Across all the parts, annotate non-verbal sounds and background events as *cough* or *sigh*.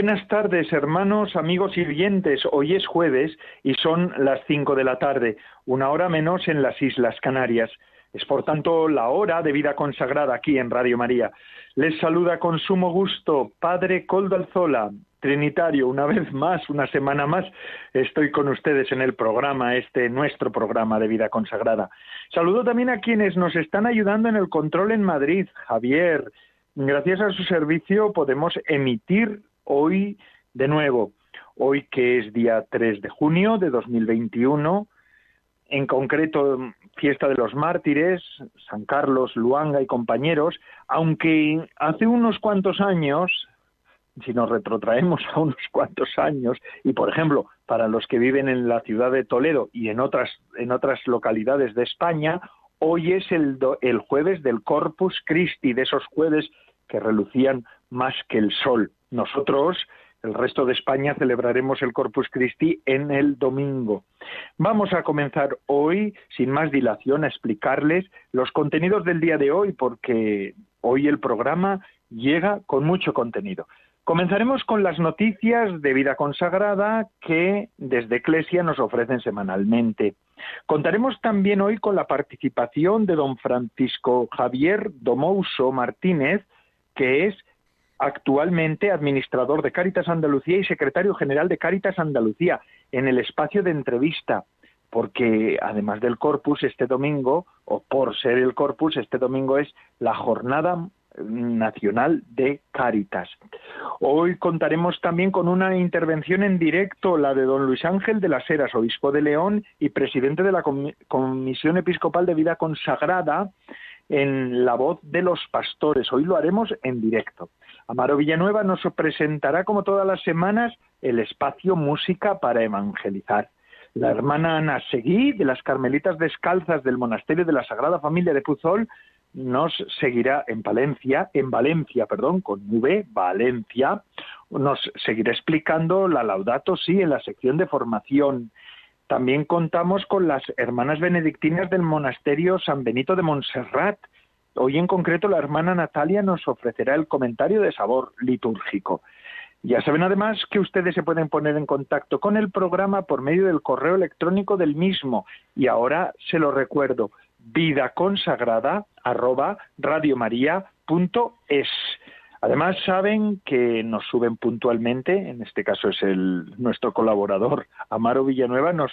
Buenas tardes, hermanos, amigos y oyentes. Hoy es jueves y son las cinco de la tarde, una hora menos en las Islas Canarias. Es por tanto la hora de vida consagrada aquí en Radio María. Les saluda con sumo gusto Padre Coldo Alzola, Trinitario, una vez más, una semana más, estoy con ustedes en el programa, este nuestro programa de vida consagrada. Saludo también a quienes nos están ayudando en el control en Madrid, Javier. Gracias a su servicio podemos emitir hoy de nuevo, hoy que es día 3 de junio de 2021, en concreto fiesta de los mártires, San Carlos, Luanga y compañeros, aunque hace unos cuantos años, si nos retrotraemos a unos cuantos años, y por ejemplo, para los que viven en la ciudad de Toledo y en otras, en otras localidades de España, hoy es el, el jueves del Corpus Christi, de esos jueves que relucían más que el sol. Nosotros, el resto de España, celebraremos el Corpus Christi en el domingo. Vamos a comenzar hoy, sin más dilación, a explicarles los contenidos del día de hoy, porque hoy el programa llega con mucho contenido. Comenzaremos con las noticias de vida consagrada que desde Eclesia nos ofrecen semanalmente. Contaremos también hoy con la participación de don Francisco Javier Domouso Martínez, que es actualmente administrador de Cáritas Andalucía y secretario general de Cáritas Andalucía, en el espacio de entrevista, porque además del corpus, este domingo, o por ser el corpus, este domingo es la jornada nacional de Cáritas. Hoy contaremos también con una intervención en directo, la de don Luis Ángel de las Heras, obispo de León y presidente de la Comisión Episcopal de Vida Consagrada, en la voz de los pastores. Hoy lo haremos en directo. Amaro Villanueva nos presentará, como todas las semanas, el espacio Música para Evangelizar. La hermana Ana Seguí, de las Carmelitas Descalzas del Monasterio de la Sagrada Familia de Puzol, nos seguirá en Valencia, en Valencia, perdón, con V, Valencia, nos seguirá explicando la Laudato Si en la sección de formación. También contamos con las hermanas benedictinas del monasterio San Benito de Montserrat. Hoy en concreto la hermana Natalia nos ofrecerá el comentario de sabor litúrgico. Ya saben además que ustedes se pueden poner en contacto con el programa por medio del correo electrónico del mismo. Y ahora se lo recuerdo, vidaconsagrada Además saben que nos suben puntualmente, en este caso es el nuestro colaborador Amaro Villanueva, nos,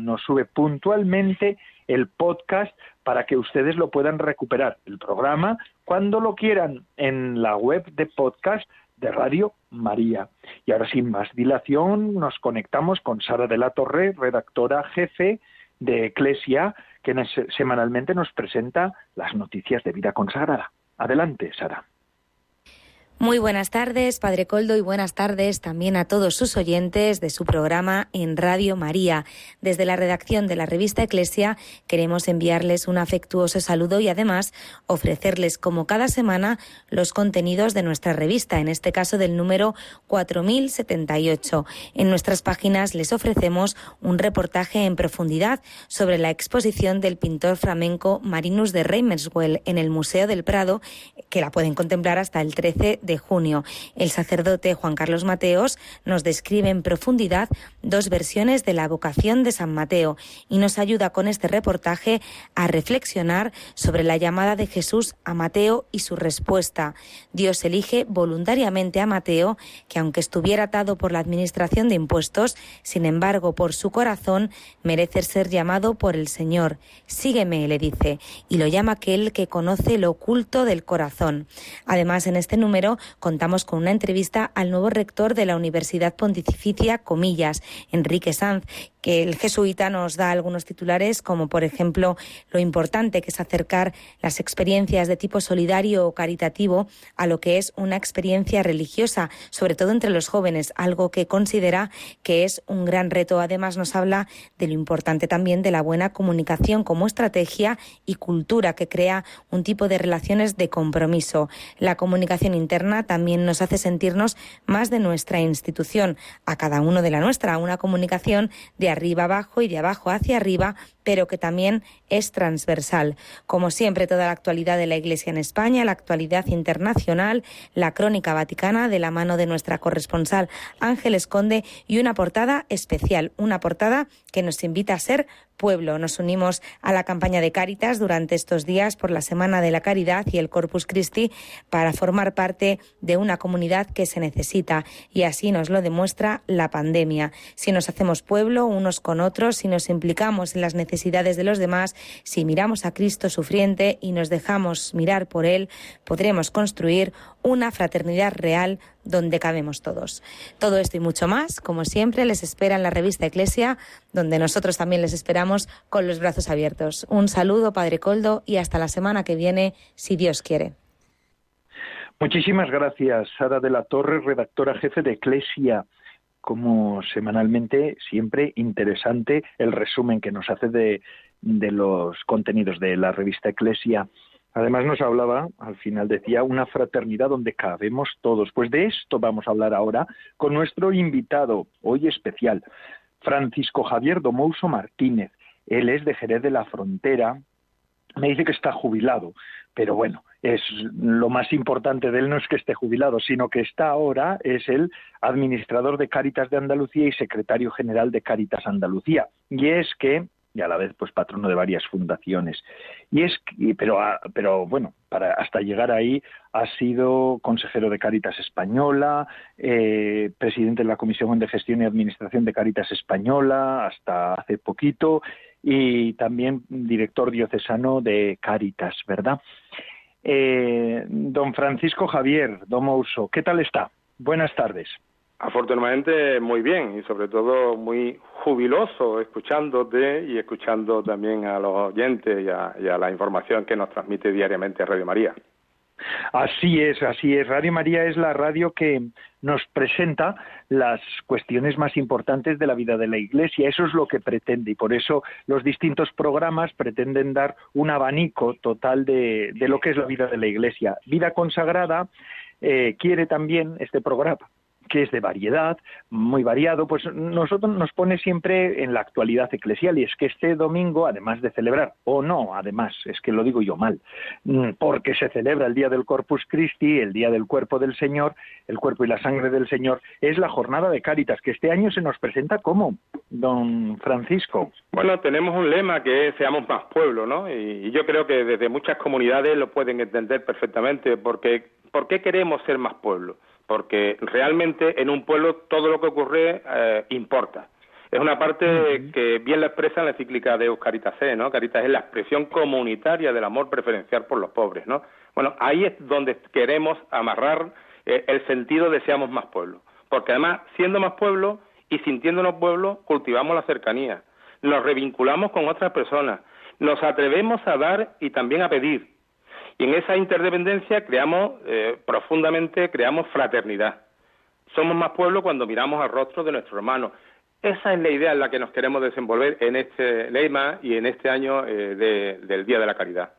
nos sube puntualmente el podcast para que ustedes lo puedan recuperar, el programa, cuando lo quieran, en la web de podcast de Radio María. Y ahora sin más dilación nos conectamos con Sara de la Torre, redactora jefe de Eclesia, que semanalmente nos presenta las noticias de vida consagrada. Adelante, Sara. Muy buenas tardes, Padre Coldo, y buenas tardes también a todos sus oyentes de su programa en Radio María. Desde la redacción de la revista Eclesia queremos enviarles un afectuoso saludo y además ofrecerles como cada semana los contenidos de nuestra revista, en este caso del número 4078. En nuestras páginas les ofrecemos un reportaje en profundidad sobre la exposición del pintor flamenco Marinus de Reimerswell en el Museo del Prado, que la pueden contemplar hasta el 13 de de junio. El sacerdote Juan Carlos Mateos nos describe en profundidad dos versiones de la vocación de San Mateo y nos ayuda con este reportaje a reflexionar sobre la llamada de Jesús a Mateo y su respuesta. Dios elige voluntariamente a Mateo, que aunque estuviera atado por la administración de impuestos, sin embargo, por su corazón, merece ser llamado por el Señor. Sígueme, le dice, y lo llama aquel que conoce lo oculto del corazón. Además, en este número contamos con una entrevista al nuevo rector de la Universidad Pontificia Comillas, Enrique Sanz, el jesuita nos da algunos titulares, como por ejemplo lo importante que es acercar las experiencias de tipo solidario o caritativo a lo que es una experiencia religiosa, sobre todo entre los jóvenes, algo que considera que es un gran reto. Además, nos habla de lo importante también de la buena comunicación como estrategia y cultura que crea un tipo de relaciones de compromiso. La comunicación interna también nos hace sentirnos más de nuestra institución, a cada uno de la nuestra, una comunicación de arriba abajo y de abajo hacia arriba, pero que también es transversal. Como siempre, toda la actualidad de la Iglesia en España, la actualidad internacional, la crónica vaticana de la mano de nuestra corresponsal Ángeles Conde y una portada especial, una portada que nos invita a ser pueblo. Nos unimos a la campaña de Cáritas durante estos días por la Semana de la Caridad y el Corpus Christi para formar parte de una comunidad que se necesita y así nos lo demuestra la pandemia. Si nos hacemos pueblo unos con otros, si nos implicamos en las necesidades de los demás, si miramos a Cristo sufriente y nos dejamos mirar por Él, podremos construir una fraternidad real donde cabemos todos. Todo esto y mucho más, como siempre, les espera en la revista Eclesia, donde nosotros también les esperamos con los brazos abiertos. Un saludo, Padre Coldo, y hasta la semana que viene, si Dios quiere. Muchísimas gracias, Sara de la Torre, redactora jefe de Eclesia. Como semanalmente, siempre interesante el resumen que nos hace de, de los contenidos de la revista Eclesia. Además nos hablaba, al final decía, una fraternidad donde cabemos todos. Pues de esto vamos a hablar ahora con nuestro invitado, hoy especial, Francisco Javier Domouso Martínez. Él es de Jerez de la Frontera. Me dice que está jubilado, pero bueno, es lo más importante de él no es que esté jubilado, sino que está ahora es el administrador de Cáritas de Andalucía y secretario general de Cáritas Andalucía. Y es que y a la vez pues patrono de varias fundaciones. Y es pero pero bueno, para hasta llegar ahí ha sido consejero de Caritas Española, eh, presidente de la Comisión de Gestión y Administración de Caritas Española hasta hace poquito y también director diocesano de Caritas, ¿verdad? Eh, don Francisco Javier Domouso, ¿qué tal está? Buenas tardes. Afortunadamente muy bien y sobre todo muy jubiloso escuchándote y escuchando también a los oyentes y a, la información que nos transmite diariamente Radio María. Así es, así es. Radio María es la radio que nos presenta las cuestiones más importantes de la vida de la Iglesia. Eso es lo que pretende y por eso los distintos programas pretenden dar un abanico total de, lo que es la vida de la Iglesia. Vida consagrada eh, quiere también este programa que es de variedad, muy variado, pues nosotros nos pone siempre en la actualidad eclesial y es que este domingo, además de celebrar, o no, además, es que lo digo yo mal, mm, porque se celebra el día del Corpus Christi, el día del cuerpo del Señor, el cuerpo y la sangre del Señor, es la jornada de Cáritas, que este año se nos presenta como, don Francisco. Bueno, tenemos un lema que es seamos más pueblo, ¿no? Y yo creo que desde muchas comunidades lo pueden entender perfectamente, porque ¿por qué queremos ser más pueblo? Porque realmente en un pueblo todo lo que ocurre eh, importa. Es una parte que bien la expresa en la cíclica de Caritas ¿no? Caritas es la expresión comunitaria del amor preferencial por los pobres, ¿no? Bueno, ahí es donde queremos amarrar eh, el sentido de seamos más pueblo. Porque además, siendo más pueblo y sintiéndonos pueblo, cultivamos la cercanía, nos revinculamos con otras personas, nos atrevemos a dar y también a pedir, y en esa interdependencia creamos eh, profundamente, creamos fraternidad. Somos más pueblo cuando miramos al rostro de nuestro hermano. Esa es la idea en la que nos queremos desenvolver en este lema y en este año eh, del Día de la Caridad.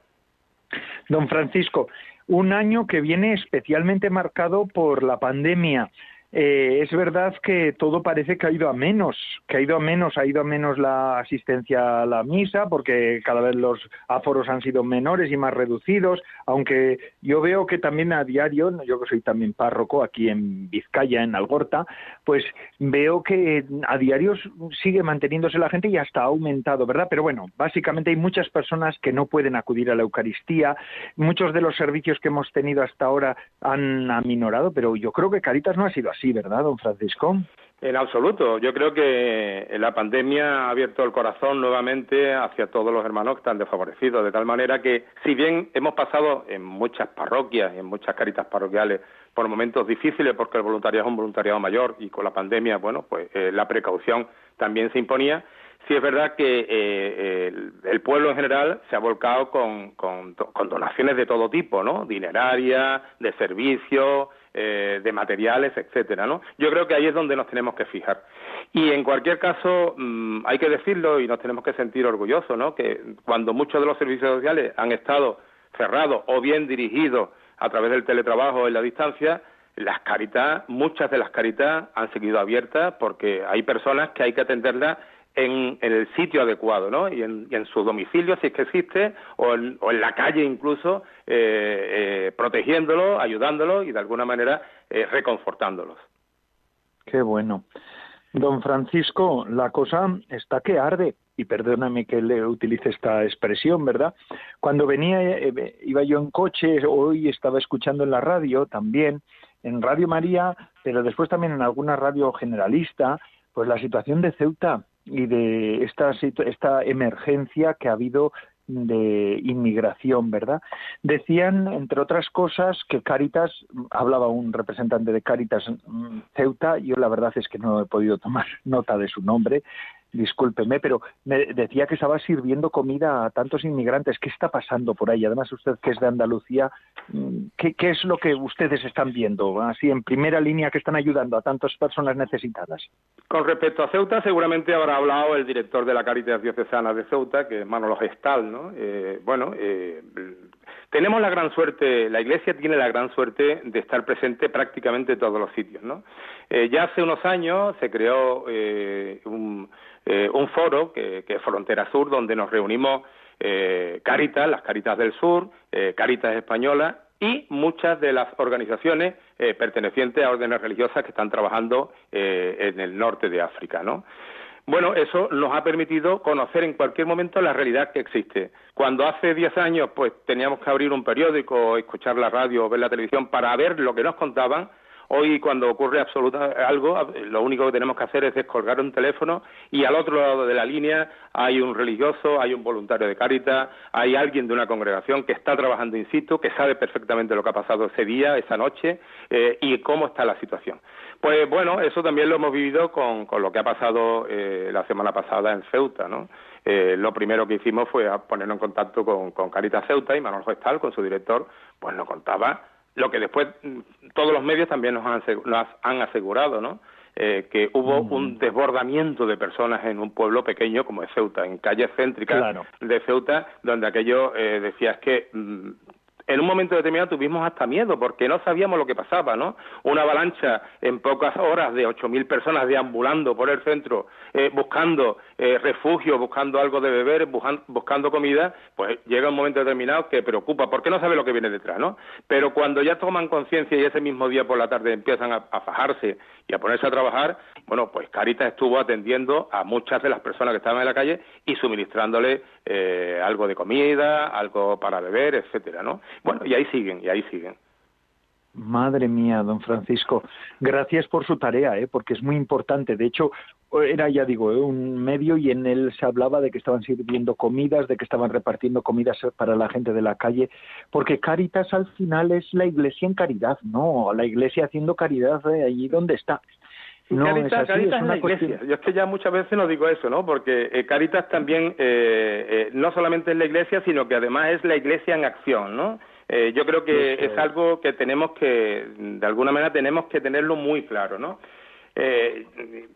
Don Francisco, un año que viene especialmente marcado por la pandemia. Eh, es verdad que todo parece que ha ido a menos, que ha ido a menos, ha ido a menos la asistencia a la misa, porque cada vez los aforos han sido menores y más reducidos, aunque yo veo que también a diario, yo que soy también párroco aquí en Vizcaya, en Algorta, pues veo que a diario sigue manteniéndose la gente y hasta ha aumentado, ¿verdad? Pero bueno, básicamente hay muchas personas que no pueden acudir a la Eucaristía, muchos de los servicios que hemos tenido hasta ahora han aminorado, pero yo creo que Caritas no ha sido así Sí, ¿verdad, don Francisco? En absoluto. Yo creo que la pandemia ha abierto el corazón nuevamente hacia todos los hermanos que están desfavorecidos, de tal manera que, si bien hemos pasado en muchas parroquias en muchas caritas parroquiales por momentos difíciles porque el voluntariado es un voluntariado mayor y con la pandemia, bueno, pues eh, la precaución también se imponía. Sí es verdad que eh, el, pueblo en general se ha volcado con, con, donaciones de todo tipo, ¿no? Dineraria, de servicios, eh, de materiales, etcétera, ¿no? Yo creo que ahí es donde nos tenemos que fijar. Y en cualquier caso, mm, hay que decirlo y nos tenemos que sentir orgullosos, ¿no? Que cuando muchos de los servicios sociales han estado cerrados o bien dirigidos a través del teletrabajo en la distancia, las caritas, muchas de las caritas han seguido abiertas porque hay personas que hay que atenderlas en, el sitio adecuado, ¿no? Y en, su domicilio, si es que existe, o en, la calle incluso, eh, eh, protegiéndolos, ayudándolos y de alguna manera eh, reconfortándolos. Qué bueno. Don Francisco, la cosa está que arde, y perdóname que le utilice esta expresión, ¿verdad? Cuando venía, eh, iba yo en coche, hoy estaba escuchando en la radio también, en Radio María, pero después también en alguna radio generalista, pues la situación de Ceuta y de esta, esta emergencia que ha habido de inmigración, ¿verdad? Decían, entre otras cosas, que Caritas, hablaba un representante de Caritas mm, Ceuta, yo la verdad es que no he podido tomar *laughs* nota de su nombre, discúlpeme, pero me decía que estaba sirviendo comida a tantos inmigrantes. ¿Qué está pasando por ahí? Además, usted que es de Andalucía, mm, ¿qué, ¿qué, es lo que ustedes están viendo? Así, en primera línea, que están ayudando a tantas personas necesitadas. Con respecto a Ceuta, seguramente habrá hablado el director de la Caritas Diocesana de Ceuta, que es Manolo Gestal, ¿no? Eh, bueno, eh, tenemos la gran suerte, la Iglesia tiene la gran suerte de estar presente prácticamente en todos los sitios, ¿no? Eh, ya hace unos años se creó un eh, un foro que, es Frontera Sur, donde nos reunimos eh, Caritas, las Caritas del Sur, eh, Caritas Españolas y muchas de las organizaciones eh, pertenecientes a órdenes religiosas que están trabajando en el norte de África, ¿no? Bueno, eso nos ha permitido conocer en cualquier momento la realidad que existe. Cuando hace 10 años pues teníamos que abrir un periódico, escuchar la radio o ver la televisión para ver lo que nos contaban, Hoy, cuando ocurre absoluta algo, lo único que tenemos que hacer es descolgar un teléfono y al otro lado de la línea hay un religioso, hay un voluntario de Cáritas, hay alguien de una congregación que está trabajando in situ, que sabe perfectamente lo que ha pasado ese día, esa noche eh, y cómo está la situación. Pues bueno, eso también lo hemos vivido con, lo que ha pasado eh, la semana pasada en Ceuta, ¿no? Eh, lo primero que hicimos fue ponernos en contacto con, con Caritas Ceuta y Manuel Gestal, con su director, pues nos contaba lo que después mm, todos los medios también nos han, asegurado, ¿no? Eh, que hubo un desbordamiento de personas en un pueblo pequeño como es Ceuta, en calles céntricas de Ceuta, donde aquello eh, decía es que mm, en un momento determinado tuvimos hasta miedo porque no sabíamos lo que pasaba, ¿no? Una avalancha en pocas horas de 8.000 personas deambulando por el centro, eh, buscando eh, refugio, buscando algo de beber, buscando comida, pues llega un momento determinado que preocupa, porque no sabe lo que viene detrás, ¿no? Pero cuando ya toman conciencia y ese mismo día por la tarde empiezan a, a fajarse y a ponerse a trabajar, bueno, pues Caritas estuvo atendiendo a muchas de las personas que estaban en la calle y suministrándole eh, algo de comida, algo para beber, etcétera, ¿no? Bueno, y ahí siguen, y ahí siguen. Madre mía, don Francisco, gracias por su tarea, ¿eh? porque es muy importante. De hecho, era, ya digo, ¿eh? un medio y en él se hablaba de que estaban sirviendo comidas, de que estaban repartiendo comidas para la gente de la calle, porque Caritas al final es la iglesia en caridad, ¿no? La iglesia haciendo caridad allí donde está. No, Caritas, es, Caritas es, la iglesia. Yo es que ya muchas veces no digo eso, ¿no? Porque eh, Caritas también eh, eh, no solamente es la iglesia, sino que además es la iglesia en acción, ¿no? Eh, yo creo que es algo que tenemos que, de alguna manera, tenemos que tenerlo muy claro, ¿no? Eh,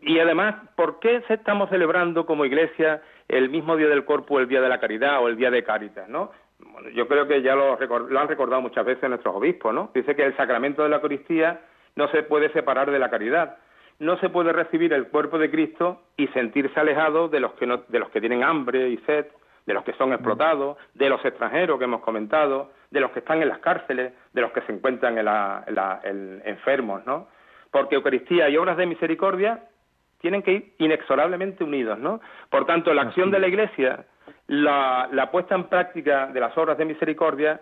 y además, ¿por qué estamos celebrando como iglesia el mismo día del Corpus, el día de la caridad o el día de Caritas, ¿no? Bueno, yo creo que ya lo, lo han recordado muchas veces nuestros obispos, ¿no? Dice que el sacramento de la Eucaristía no se puede separar de la caridad no se puede recibir el cuerpo de Cristo y sentirse alejado de los que de los que tienen hambre y sed, de los que son explotados, de los extranjeros que hemos comentado, de los que están en las cárceles, de los que se encuentran en la, enfermos, ¿no? Porque Eucaristía y obras de misericordia tienen que ir inexorablemente unidos, ¿no? Por tanto, la acción de la Iglesia, la, la puesta en práctica de las obras de misericordia,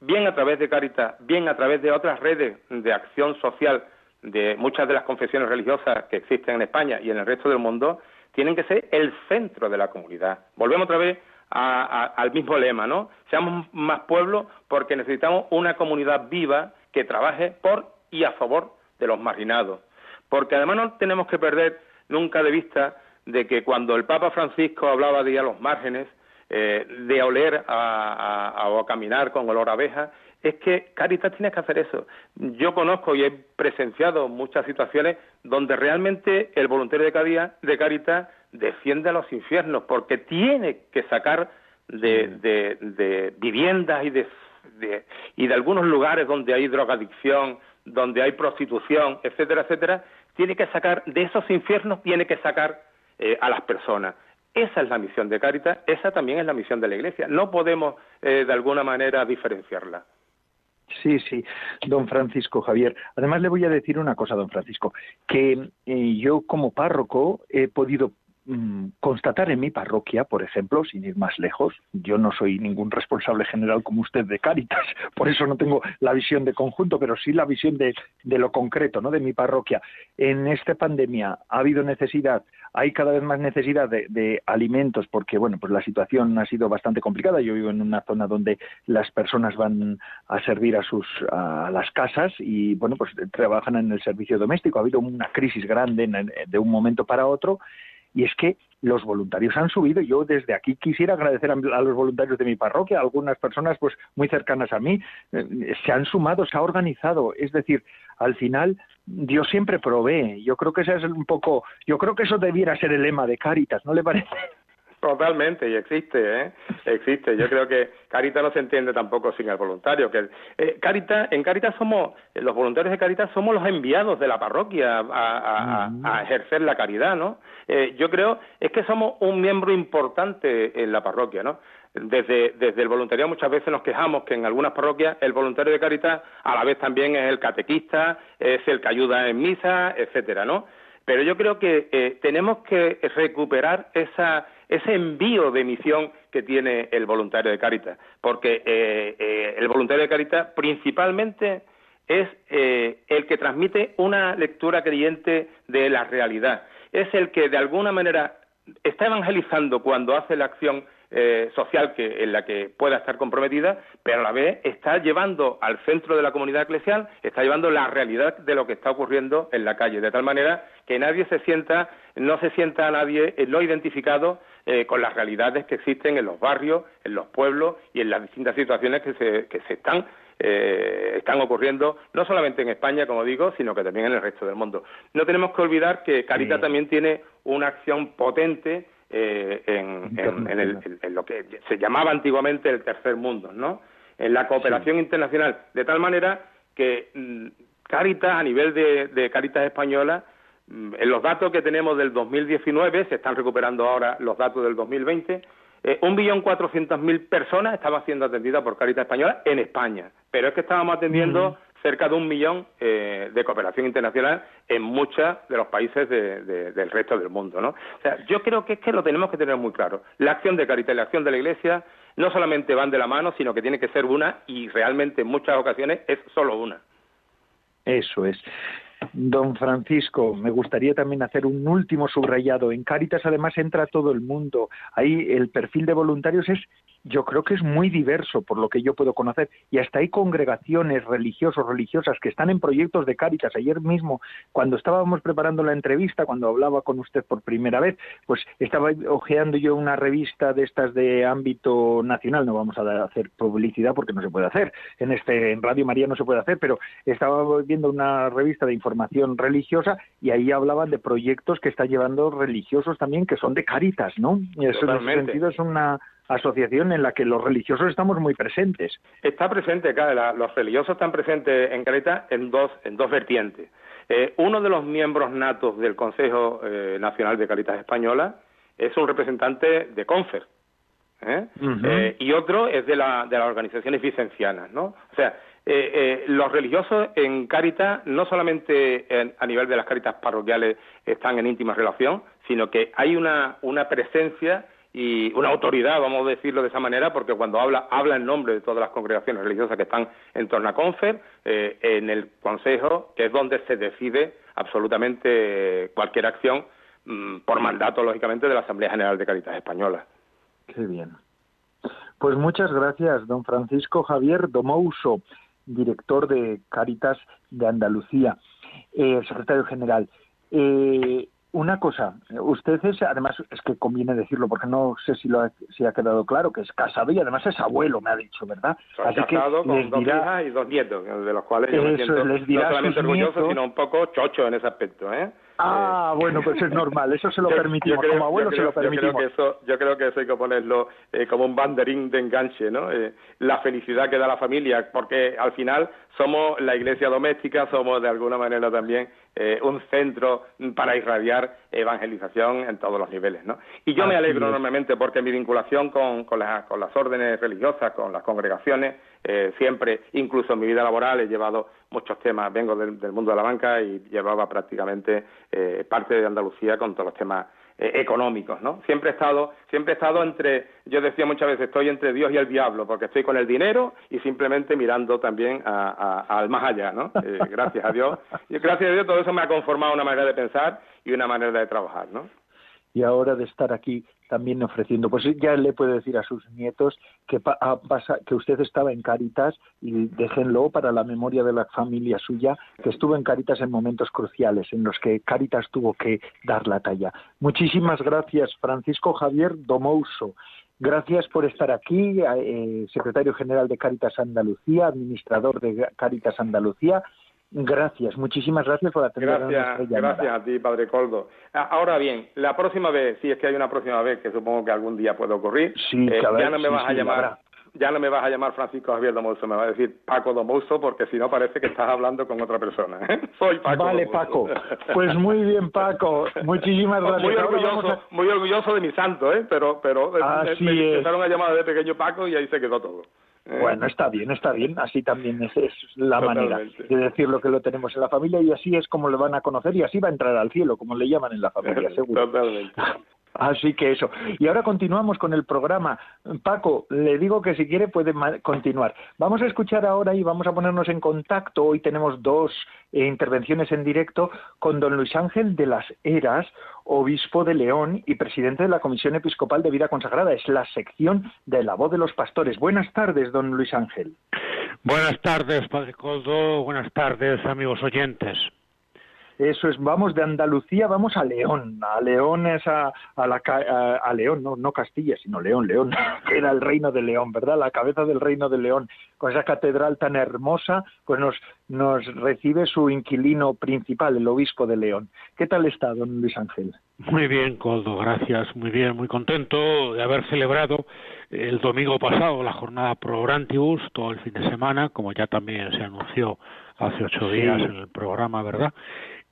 bien a través de Caritas, bien a través de otras redes de acción social de muchas de las confesiones religiosas que existen en España y en el resto del mundo tienen que ser el centro de la comunidad. Volvemos otra vez al mismo lema, ¿no? Seamos más pueblo porque necesitamos una comunidad viva que trabaje por y a favor de los marginados. Porque además no tenemos que perder nunca de vista de que cuando el Papa Francisco hablaba de ir a los márgenes, eh, de oler a, o a caminar con olor a abeja, es que Caritas tiene que hacer eso. Yo conozco y he presenciado muchas situaciones donde realmente el voluntario de Caritas defiende a los infiernos porque tiene que sacar de, de, viviendas y de, y de algunos lugares donde hay drogadicción, donde hay prostitución, etcétera, etcétera, tiene que sacar de esos infiernos, tiene que sacar eh, a las personas. Esa es la misión de Caritas, esa también es la misión de la Iglesia. No podemos, eh, de alguna manera, diferenciarla. Sí, sí, don Francisco Javier. Además le voy a decir una cosa, don Francisco, que eh, yo como párroco he podido Mm, constatar en mi parroquia, por ejemplo, sin ir más lejos, yo no soy ningún responsable general como usted de Cáritas, *laughs* por eso no tengo la visión de conjunto, pero sí la visión de, lo concreto, ¿no? De mi parroquia. En esta pandemia ha habido necesidad, hay cada vez más necesidad de, alimentos, porque bueno, pues la situación ha sido bastante complicada. Yo vivo en una zona donde las personas van a servir a sus a las casas y bueno, pues trabajan en el servicio doméstico. Ha habido una crisis grande de un momento para otro y es que los voluntarios han subido. Yo desde aquí quisiera agradecer a, los voluntarios de mi parroquia, algunas personas pues muy cercanas a mí, eh, se han sumado, se ha organizado. Es decir, al final Dios siempre provee. Yo creo que ese es un poco, yo creo que eso debiera ser el lema de Caritas, ¿no le parece? Totalmente, y existe, ¿eh? Existe. Yo creo que Caritas no se entiende tampoco sin el voluntario. Que eh, Caritas, en Caritas somos, los voluntarios de Caritas somos los enviados de la parroquia a, a, ejercer la caridad, ¿no? Eh, yo creo es que somos un miembro importante en la parroquia, ¿no? Desde, desde el voluntariado muchas veces nos quejamos que en algunas parroquias el voluntario de Caritas a la vez también es el catequista, es el que ayuda en misa, etcétera, ¿no? Pero yo creo que eh, tenemos que recuperar esa ese envío de misión que tiene el voluntario de Caritas, porque eh, eh, el voluntario de Caritas principalmente es eh, el que transmite una lectura creyente de la realidad, es el que de alguna manera está evangelizando cuando hace la acción eh, social que, en la que pueda estar comprometida, pero a la vez está llevando al centro de la comunidad eclesial, está llevando la realidad de lo que está ocurriendo en la calle, de tal manera que nadie se sienta, no se sienta a nadie no identificado eh, con las realidades que existen en los barrios, en los pueblos y en las distintas situaciones que se, que se están eh, están ocurriendo no solamente en España, como digo, sino que también en el resto del mundo. No tenemos que olvidar que Carita también tiene una acción potente eh, en, lo que se llamaba antiguamente el tercer mundo, ¿no? En la cooperación internacional, de tal manera que mm, Caritas, a nivel de, de Caritas Española, en los datos que tenemos del 2019, se están recuperando ahora los datos del 2020, eh, un billón cuatrocientas mil personas estaban siendo atendidas por Caritas Española en España, pero es que estábamos atendiendo cerca de un millón eh, de cooperación internacional en muchos de los países del resto del mundo, ¿no? O sea, yo creo que es que lo tenemos que tener muy claro. La acción de Caritas y la acción de la Iglesia no solamente van de la mano, sino que tiene que ser una y realmente en muchas ocasiones es solo una. Eso es. Don Francisco, me gustaría también hacer un último subrayado. En Cáritas además entra todo el mundo. Ahí el perfil de voluntarios es yo creo que es muy diverso por lo que yo puedo conocer y hasta hay congregaciones religiosas religiosas que están en proyectos de Cáritas. Ayer mismo, cuando estábamos preparando la entrevista, cuando hablaba con usted por primera vez, pues estaba hojeando yo una revista de estas de ámbito nacional. No vamos a hacer publicidad porque no se puede hacer. En este en Radio María no se puede hacer, pero estaba viendo una revista de información religiosa y ahí hablaban de proyectos que están llevando religiosos también que son de Cáritas, ¿no? Eso en ese sentido es una asociación en la que los religiosos estamos muy presentes. Está presente, claro, los religiosos están presentes en Creta en dos, en dos vertientes. Eh, uno de los miembros natos del Consejo eh, Nacional de Caritas Española es un representante de CONFER, ¿eh? y otro es de, la, de las organizaciones vicencianas, ¿no? O sea, los religiosos en Caritas, no solamente a nivel de las Caritas parroquiales están en íntima relación, sino que hay una, una presencia y una autoridad, vamos a decirlo de esa manera, porque cuando habla, habla en nombre de todas las congregaciones religiosas que están en torno a Confer, eh, en el Consejo, que es donde se decide absolutamente cualquier acción mm, por mandato, lógicamente, de la Asamblea General de Caritas Española. Qué bien. Pues muchas gracias, don Francisco Javier Domouso director de Cáritas de Andalucía, eh, secretario general. Eh, una cosa, usted es, además, es que conviene decirlo porque no sé si lo ha, si ha quedado claro, que es casado y además es abuelo, me ha dicho, ¿verdad? Soy casado con dos hijas y dos nietos, de los cuales yo me siento no solamente orgulloso, sino un poco chocho en ese aspecto, ¿eh? Ah, bueno, pues es normal, eso se lo permitimos, como abuelo se lo permitimos. Yo creo, que eso, yo creo que eso hay que ponerlo eh, como un banderín de enganche, ¿no? Eh, la felicidad que da la familia, porque al final somos la iglesia doméstica, somos de alguna manera también eh, un centro para irradiar evangelización en todos los niveles, ¿no? Y yo me alegro enormemente porque mi vinculación con, con, con las órdenes religiosas, con las congregaciones, eh, siempre, incluso en mi vida laboral, he llevado muchos temas, vengo del, mundo de la banca y llevaba prácticamente eh, parte de Andalucía con todos los temas eh, económicos, ¿no? Siempre he estado, siempre he estado entre, yo decía muchas veces, estoy entre Dios y el diablo, porque estoy con el dinero y simplemente mirando también al más allá, ¿no? *laughs* gracias a Dios, y gracias a Dios todo eso me ha conformado una manera de pensar y una manera de trabajar, ¿no? Y ahora de estar aquí también ofreciendo. Pues ya le puede decir a sus nietos que, ah, pasa, que usted estaba en Caritas y déjenlo para la memoria de la familia suya, que estuvo en Caritas en momentos cruciales en los que Caritas tuvo que dar la talla. Muchísimas gracias, Francisco Javier Domouso. Gracias por estar aquí, eh, secretario general de Caritas Andalucía, administrador de Caritas Andalucía Gracias, muchísimas gracias por atender gracias, Gracias a ti, Padre Coldo. Ah, ahora bien, la próxima vez, si es que hay una próxima vez, que supongo que algún día puede ocurrir, eh, ya no me vas a llamar ya no me vas a llamar Francisco Javier Domoso, me va a decir Paco Domoso, porque si no parece que estás hablando con otra persona. ¿eh? *laughs* Soy Paco. Vale, Paco. Pues muy bien, Paco. Muchísimas *laughs* gracias. Muy orgulloso, muy orgulloso de mi santo, ¿eh? Pero, pero eh, me, empezaron a llamar de pequeño Paco y ahí se quedó todo. Eh. Bueno, está bien, está bien. Así también es, la manera de decir lo que lo tenemos en la familia y así es como le van a conocer y así va a entrar al cielo, como le llaman en la familia, *laughs* seguro. Totalmente. Así que eso. Y ahora continuamos con el programa. Paco, le digo que si quiere puede continuar. Vamos a escuchar ahora y vamos a ponernos en contacto. Hoy tenemos dos eh, intervenciones en directo con don Luis Ángel de las Heras, obispo de León y presidente de la Comisión Episcopal de Vida Consagrada. Es la sección de la voz de los pastores. Buenas tardes, don Luis Ángel. Buenas tardes, Padre Coldo. Buenas tardes, amigos oyentes. Eso es, vamos de Andalucía, vamos a León. A León es a, la, a, León, no, no Castilla, sino León, León. *laughs* Era el reino de León, ¿verdad? La cabeza del reino de León. Con esa catedral tan hermosa, pues nos, nos recibe su inquilino principal, el obispo de León. ¿Qué tal está, don Luis Ángel? Muy bien, Coldo, gracias. Muy bien, muy contento de haber celebrado el domingo pasado la jornada Pro Grantibus, todo el fin de semana, como ya también se anunció hace ocho días en el programa, ¿verdad?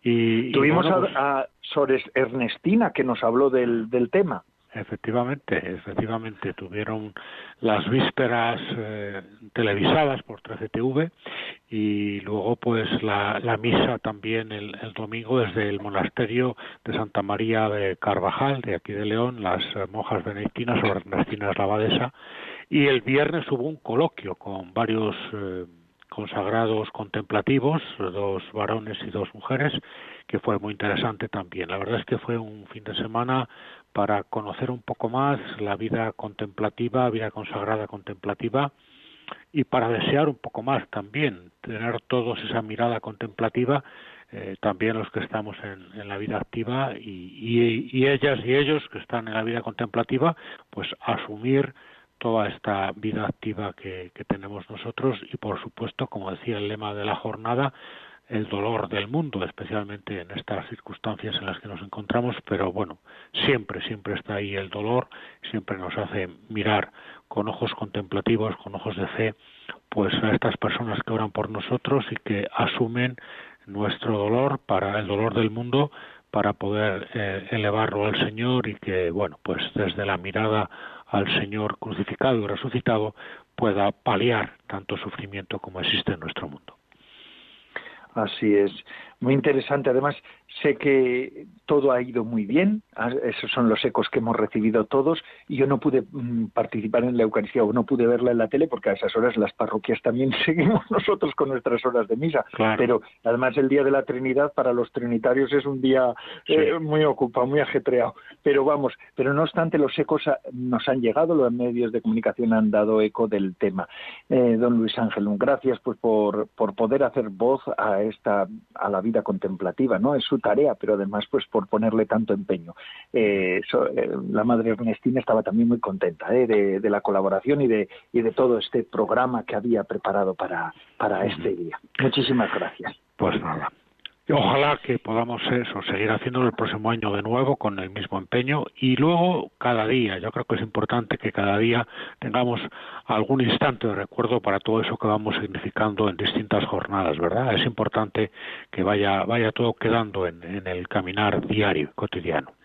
Y, Tuvimos pues a, Sores Ernestina que nos habló del, del tema. Efectivamente, efectivamente tuvieron las vísperas eh, televisadas por 13TV y luego pues la, la misa también el, el, domingo desde el monasterio de Santa María de Carvajal, de aquí de León, las monjas benedictinas o Ernestinas la y el viernes hubo un coloquio con varios eh, consagrados contemplativos, dos varones y dos mujeres, que fue muy interesante también. La verdad es que fue un fin de semana para conocer un poco más la vida contemplativa, vida consagrada contemplativa, y para desear un poco más también, tener todos esa mirada contemplativa, eh, también los que estamos en, la vida activa y, y ellas y ellos que están en la vida contemplativa, pues asumir toda esta vida activa que, tenemos nosotros y por supuesto, como decía el lema de la jornada, el dolor del mundo, especialmente en estas circunstancias en las que nos encontramos, pero bueno, siempre, siempre está ahí el dolor, siempre nos hace mirar con ojos contemplativos, con ojos de fe, pues a estas personas que oran por nosotros y que asumen nuestro dolor para el dolor del mundo para poder eh, elevarlo al Señor y que, bueno, pues desde la mirada al Señor crucificado y resucitado pueda paliar tanto sufrimiento como existe en nuestro mundo. Así es, muy interesante. Además, sé que todo ha ido muy bien, esos son los ecos que hemos recibido todos, y yo no pude mm, participar en la Eucaristía o no pude verla en la tele porque a esas horas las parroquias también *laughs* seguimos nosotros con nuestras horas de misa. Pero además el Día de la Trinidad para los trinitarios es un día eh, muy ocupado, muy ajetreado. Pero vamos, pero no obstante los ecos nos han llegado, los medios de comunicación han dado eco del tema. Eh, don Luis Ángel, gracias pues por, por poder hacer voz a esta a la vida contemplativa, ¿no? Es su tarea, pero además pues por ponerle tanto empeño. Eh, eh, la madre Ernestina estaba también muy contenta ¿eh? de, la colaboración y de, y de todo este programa que había preparado para, para este día. Muchísimas gracias. Pues nada, Ojalá que podamos eso, seguir haciéndolo el próximo año de nuevo con el mismo empeño y luego cada día. Yo creo que es importante que cada día tengamos algún instante de recuerdo para todo eso que vamos significando en distintas jornadas, ¿verdad? Es importante que vaya, vaya todo quedando en, en el caminar diario, cotidiano.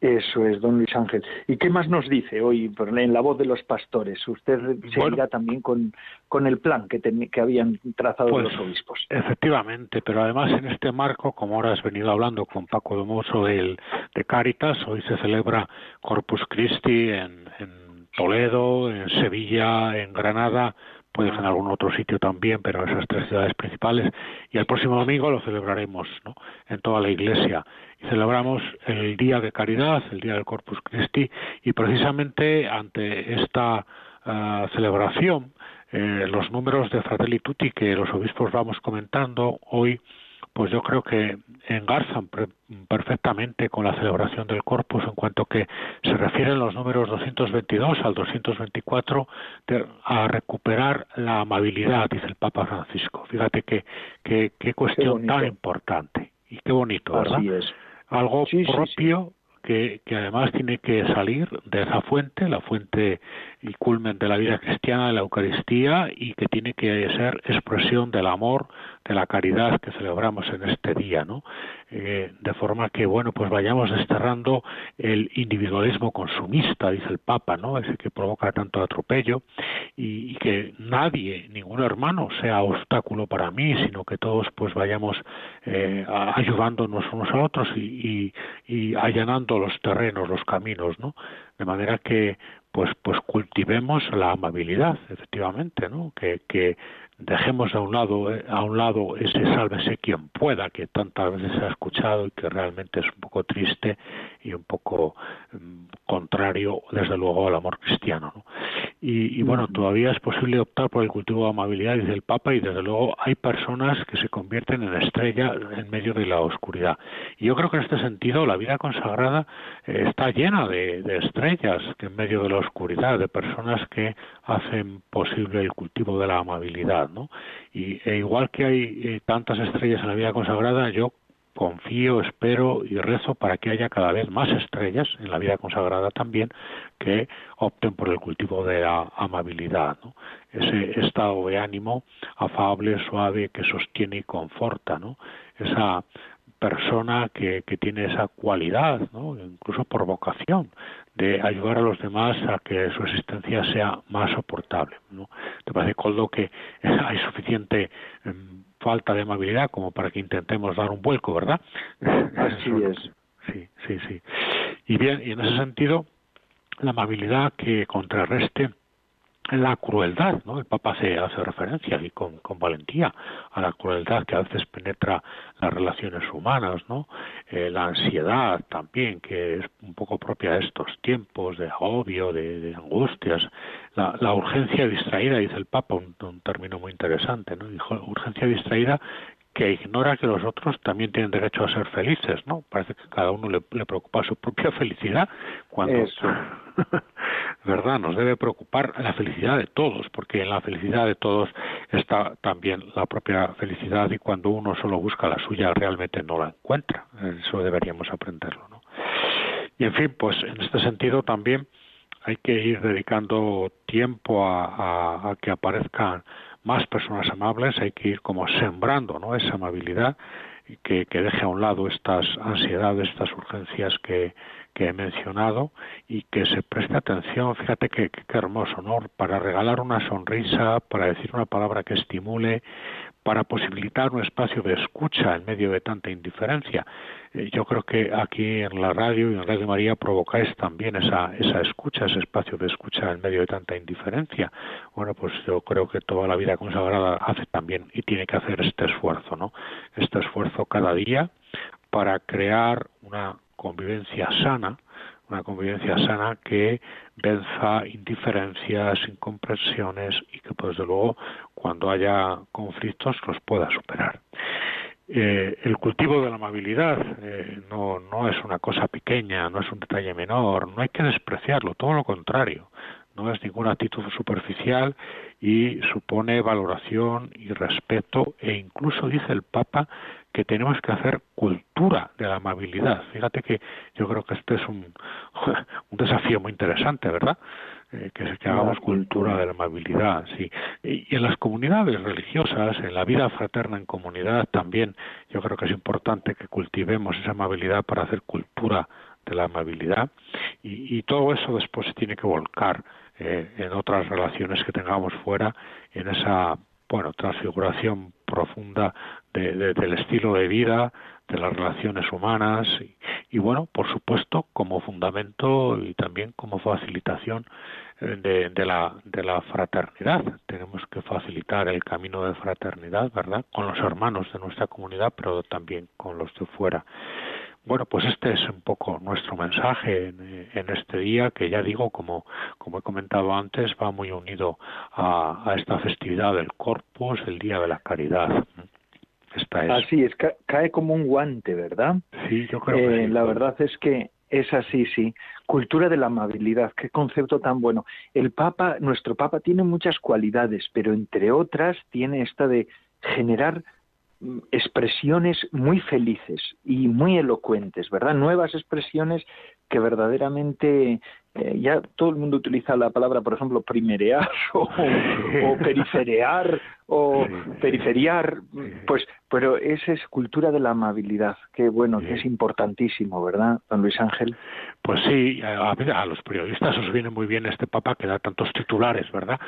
Eso es, don Luis Ángel. ¿Y qué más nos dice hoy en la voz de los pastores? Usted seguirá también con, con el plan que, que habían trazado pues, los obispos. Efectivamente, pero además en este marco, como ahora has venido hablando con Paco Domoso de, de Cáritas, hoy se celebra Corpus Christi en, en Toledo, en Sevilla, en Granada, puede ser en algún otro sitio también, pero esas tres ciudades principales. Y el próximo domingo lo celebraremos ¿no? en toda la iglesia. Y celebramos el Día de Caridad, el Día del Corpus Christi, y precisamente ante esta ah, celebración, eh, los números de Fratelli Tutti que los obispos vamos comentando hoy pues yo creo que engarzan perfectamente con la celebración del Corpus en cuanto que se refieren los números 222 al 224 a recuperar la amabilidad, dice el Papa Francisco. Fíjate qué qué, cuestión tan importante y qué bonito, ¿verdad? Algo propio que, que, además tiene que salir de esa fuente, la fuente y culmen de la vida cristiana, de la Eucaristía, y que tiene que ser expresión del amor, de la caridad que celebramos en este día, ¿no? Eh, de forma que, bueno, pues vayamos desterrando el individualismo consumista, dice el Papa, ¿no? Ese que provoca tanto atropello, y, que nadie, ningún hermano, sea obstáculo para mí, sino que todos, pues vayamos eh, ayudándonos unos a otros y, allanando los terrenos, los caminos, ¿no? De manera que pues pues cultivemos la amabilidad efectivamente no que dejemos a un lado eh, a un lado ese sálvese quien pueda que tantas veces se ha escuchado y que realmente es un poco triste y un poco mm, contrario desde luego al amor cristiano ¿no? y, bueno todavía es posible optar por el cultivo de amabilidad dice el Papa y desde luego hay personas que se convierten en estrella en medio de la oscuridad. Y yo creo que en este sentido la vida consagrada eh, está llena de, de estrellas que en medio de la oscuridad de personas que hacen posible el cultivo de la amabilidad y e igual que hay eh, tantas estrellas en la vida consagrada, yo confío, espero y rezo para que haya cada vez más estrellas en la vida consagrada también que opten por el cultivo de la amabilidad, ese estado de ánimo afable, suave, que sostiene y conforta, esa persona que, que tiene esa cualidad, incluso por vocación, de ayudar a los demás a que su existencia sea más soportable. ¿no? ¿Te parece, Coldo, que *laughs* hay suficiente em, falta de amabilidad como para que intentemos dar un vuelco, verdad? *laughs* Así es. Sí, sí, sí. Y bien, y en ese sentido, la amabilidad que contrarreste la crueldad, ¿no? El Papa hace, hace referencia y con, con, valentía a la crueldad que a veces penetra las relaciones humanas, ¿no? Eh, la ansiedad también, que es un poco propia de estos tiempos de agobio, de, angustias, la, la, urgencia distraída, dice el Papa, un, un término muy interesante, ¿no? Dijo, urgencia distraída que ignora que los otros también tienen derecho a ser felices, ¿no? Parece que cada uno le, preocupa su propia felicidad, cuando, *laughs* ¿verdad? Nos debe preocupar la felicidad de todos, porque en la felicidad de todos está también la propia felicidad y cuando uno solo busca la suya realmente no la encuentra. Eso deberíamos aprenderlo, ¿no? Y en fin, pues en este sentido también hay que ir dedicando tiempo a, que aparezcan más personas amables, hay que ir como sembrando ¿no? esa amabilidad que, que deje a un lado estas ansiedades, estas urgencias que, que he mencionado y que se preste atención, fíjate qué hermoso, ¿no? Para regalar una sonrisa, para decir una palabra que estimule, para posibilitar un espacio de escucha en medio de tanta indiferencia. Eh, yo creo que aquí en la radio y en Radio María provocáis también esa, esa escucha, ese espacio de escucha en medio de tanta indiferencia. Bueno, pues yo creo que toda la vida consagrada hace también y tiene que hacer este esfuerzo, ¿no? Este esfuerzo cada día para crear una convivencia sana, una convivencia sana que venza indiferencias, incomprensiones y que, pues, luego, cuando haya conflictos, los pueda superar. Eh, el cultivo de la amabilidad eh, no, no es una cosa pequeña, no es un detalle menor, no hay que despreciarlo, todo lo contrario, no es ninguna actitud superficial y supone valoración y respeto e incluso dice el Papa que tenemos que hacer cultura de la amabilidad. Fíjate que yo creo que este es un, *laughs* un desafío muy interesante, ¿verdad? Eh, que, que hagamos cultura de la amabilidad, sí. Y, en las comunidades religiosas, en la vida fraterna en comunidad también, yo creo que es importante que cultivemos esa amabilidad para hacer cultura de la amabilidad y, y todo eso después se tiene que volcar eh, en otras relaciones que tengamos fuera, en esa bueno transfiguración profunda del estilo de vida, de las relaciones humanas y, bueno, por supuesto, como fundamento y también como facilitación eh, de, la, de fraternidad. Tenemos que facilitar el camino de fraternidad, ¿verdad? Con los hermanos de nuestra comunidad, pero también con los de fuera. Bueno, pues este es un poco nuestro mensaje en, este día, que ya digo, como, como he comentado antes, va muy unido a, esta festividad del Corpus, el Día de la Caridad. Así es, cae como un guante, ¿verdad? Sí, yo creo que eh, La verdad es que es así, sí. Cultura de la amabilidad, qué concepto tan bueno. El Papa, nuestro Papa tiene muchas cualidades, pero entre otras tiene esta de generar expresiones muy felices y muy elocuentes, ¿verdad? Nuevas expresiones que verdaderamente eh, ya todo el mundo utiliza la palabra, por ejemplo, primerear *laughs* o, periferear o periferiar, pues, pero esa es cultura de la amabilidad, que bueno, que es importantísimo, ¿verdad, don Luis Ángel? Pues sí, a, a, los periodistas os viene muy bien este papa que da tantos titulares, ¿verdad?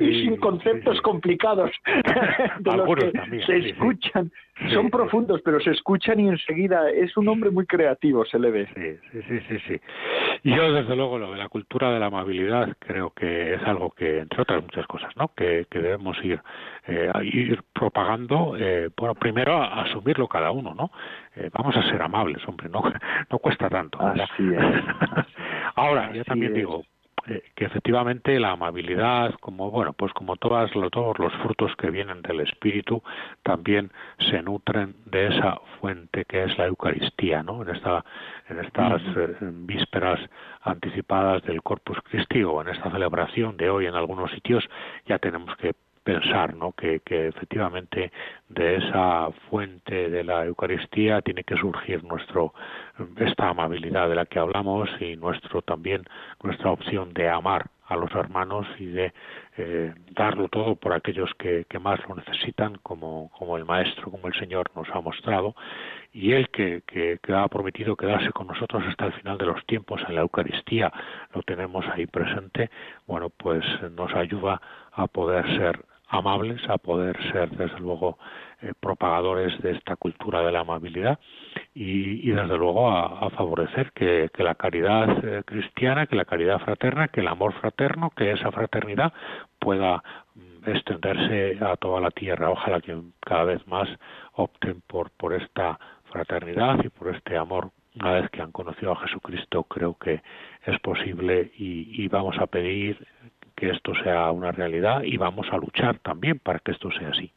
y *laughs* sin conceptos complicados *laughs* de los que se escuchan. Son profundos, pero se escuchan y enseguida. Es un hombre muy creativo, se le ve. Sí, sí, sí, sí. Yo, desde luego, lo de la cultura de la amabilidad creo que es algo que, entre otras muchas cosas, ¿no? Que, debemos ir, eh, ir propagando, eh, bueno, primero a, asumirlo cada uno, ¿no? Eh, vamos a ser amables, hombre, no, *laughs* no cuesta tanto. *laughs* Ahora, ya también digo, que efectivamente la amabilidad, como bueno, pues como todas todos los frutos que vienen del espíritu, también se nutren de esa fuente que es la Eucaristía, ¿no? En esta en estas eh, vísperas anticipadas del Corpus Christi o en esta celebración de hoy en algunos sitios ya tenemos que pensar ¿no? que, que efectivamente de esa fuente de la Eucaristía tiene que surgir nuestro esta amabilidad de la que hablamos y nuestro también nuestra opción de amar a los hermanos y de eh, darlo todo por aquellos que, que, más lo necesitan, como, como el Maestro, como el Señor nos ha mostrado, y Él que, que, que, ha prometido quedarse con nosotros hasta el final de los tiempos en la Eucaristía, lo tenemos ahí presente, bueno, pues nos ayuda a poder ser amables, a poder ser, desde luego, eh, propagadores de esta cultura de la amabilidad y, desde luego, a, favorecer que, la caridad eh, cristiana, que la caridad fraterna, que el amor fraterno, que esa fraternidad pueda mm, extenderse a toda la tierra. Ojalá que cada vez más opten por, por esta fraternidad y por este amor una vez que han conocido a Jesucristo, creo que es posible y, y, vamos a pedir que esto sea una realidad y vamos a luchar también para que esto sea así.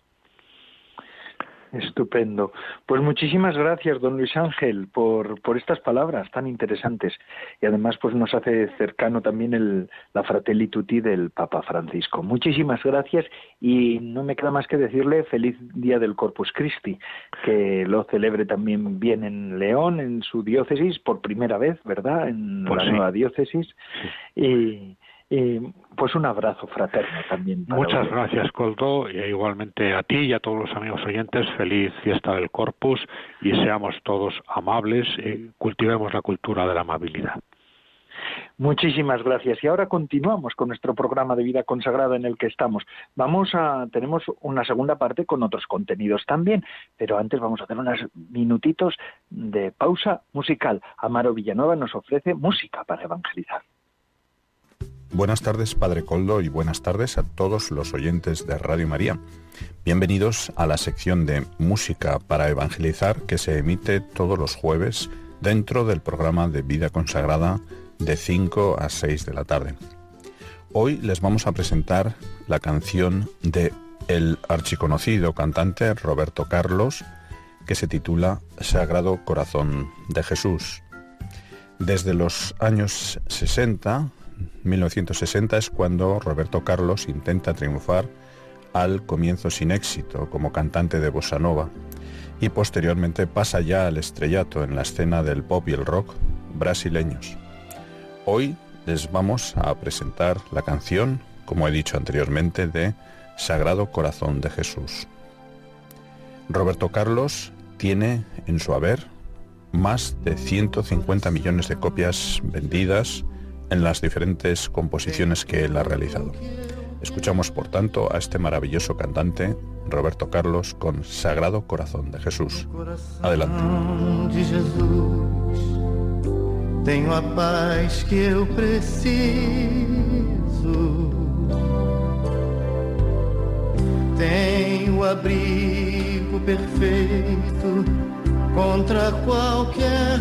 Estupendo. Pues muchísimas gracias, don Luis Ángel, por, por estas palabras tan interesantes. Y además, pues nos hace cercano también el, la fratelli tutti del Papa Francisco. Muchísimas gracias y no me queda más que decirle feliz día del Corpus Christi, que lo celebre también bien en León, en su diócesis, por primera vez, ¿verdad? En pues la nueva diócesis. Y y pues un abrazo fraterno también. Muchas gracias, Coldo, y igualmente a ti y a todos los amigos oyentes. Feliz fiesta del Corpus y seamos todos amables y cultivemos la cultura de la amabilidad. Muchísimas gracias. Y ahora continuamos con nuestro programa de vida consagrada en el que estamos. Vamos a tenemos una segunda parte con otros contenidos también, pero antes vamos a hacer unos minutitos de pausa musical. Amaro Villanueva nos ofrece música para evangelizar. Buenas tardes, Padre Coldo, y buenas tardes a todos los oyentes de Radio María. Bienvenidos a la sección de Música para Evangelizar que se emite todos los jueves dentro del programa de Vida Consagrada de 5 a 6 de la tarde. Hoy les vamos a presentar la canción de el archiconocido cantante Roberto Carlos que se titula Sagrado Corazón de Jesús. Desde los años 60, 1960 es cuando Roberto Carlos intenta triunfar al comienzo sin éxito como cantante de bossa nova y posteriormente pasa ya al estrellato en la escena del pop y el rock brasileños. Hoy les vamos a presentar la canción, como he dicho anteriormente, de Sagrado Corazón de Jesús. Roberto Carlos tiene en su haber más de 150 millones de copias vendidas en las diferentes composiciones que él ha realizado. Escuchamos, por tanto, a este maravilloso cantante, Roberto Carlos, con Sagrado Corazón de Jesús. Adelante. Tenho a paz que eu preciso. Tenho abrigo perfeito contra qualquer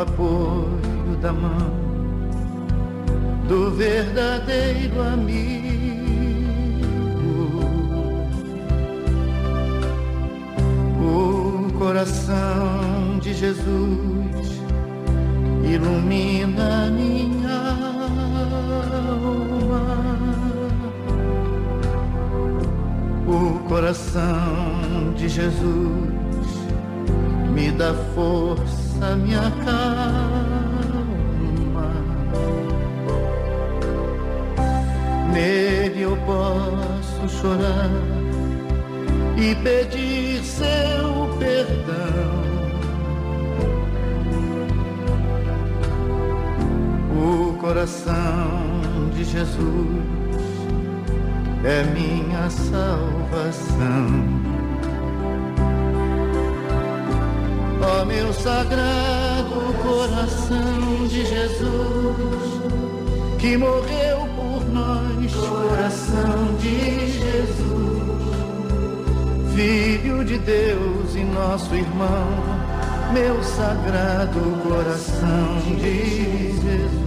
apoio da mão do verdadeiro amigo. O coração de Jesus ilumina minha alma. O coração de Jesus me dá força a minha calma. Nele eu posso chorar e pedir seu perdão. O coração de Jesus é minha salvação. Ó meu sagrado coração de Jesus, que morreu por nós, coração de Jesus, Filho de Deus e nosso irmão, meu sagrado coração de Jesus.